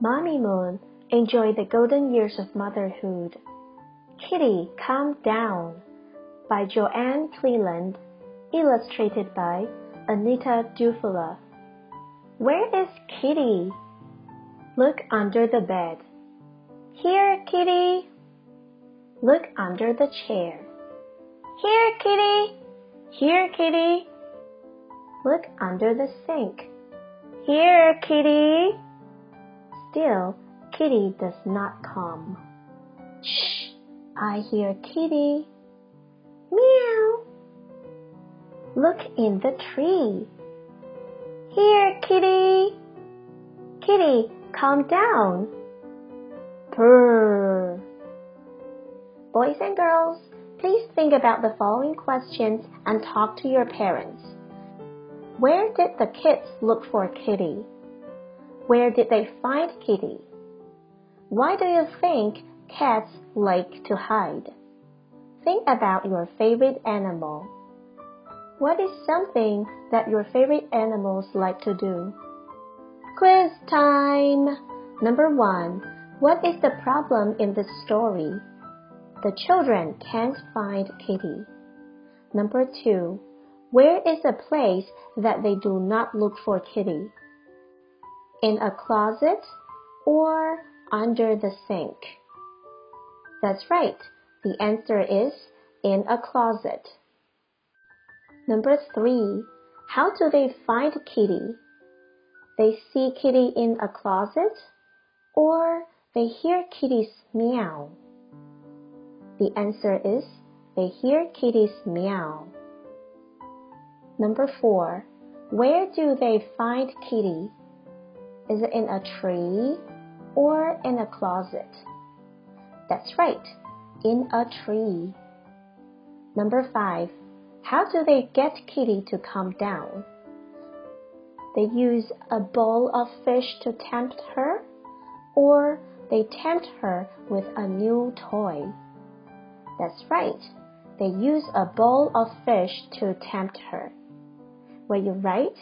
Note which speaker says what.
Speaker 1: Mommy Moon enjoy the golden years of motherhood. Kitty, Come Down by Joann Cleland, illustrated by Anita Dufalla. Where is Kitty? Look under the bed. Here, Kitty. Look under the chair. Here, Kitty. Here, Kitty. Look under the sink. Here, Kitty. Still, Kitty does not come. Shh! I hear Kitty. Meow. Look in the tree. Here, Kitty. Kitty, calm down. Purr. Boys and girls, please think about the following questions and talk to your parents. Where did the kids look for Kitty? Where did they find Kitty? Why do you think cats like to hide? Think about your favorite animal. What is something that your favorite animals like to do? Quiz time! Number one. What is the problem in this story? The children can't find Kitty. Number two. Where is a place that they do not look for Kitty? In a closet or under the sink? That's right. The answer is in a closet. Number three. How do they find Kitty? They see Kitty in a closet or they hear Kitty's meow. The answer is they hear Kitty's meow. Number four. Where do they find Kitty? Is it in a tree or in a closet? That's right, in a tree. Number five. How do they get Kitty to calm down? They use a bowl of fish to tempt her, or they tempt her with a new toy. That's right, they use a bowl of fish to tempt her. Were you right?